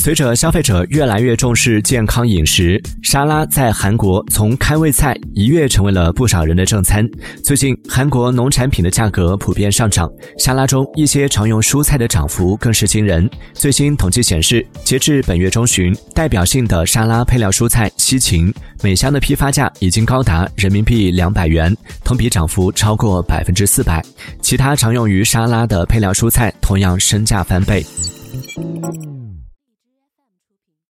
随着消费者越来越重视健康饮食沙拉在韩国从开胃菜一跃成为了不少人的正餐最近韩国农产品的价格普遍上涨沙拉中一些常用蔬菜的涨幅更是惊人最新统计显示截至本月中旬代表性的沙拉配料蔬菜西芹每箱的批发价已经高达人民币两百元同比涨幅超过百分之四百其他常用于沙拉的配料蔬菜同样身价翻倍。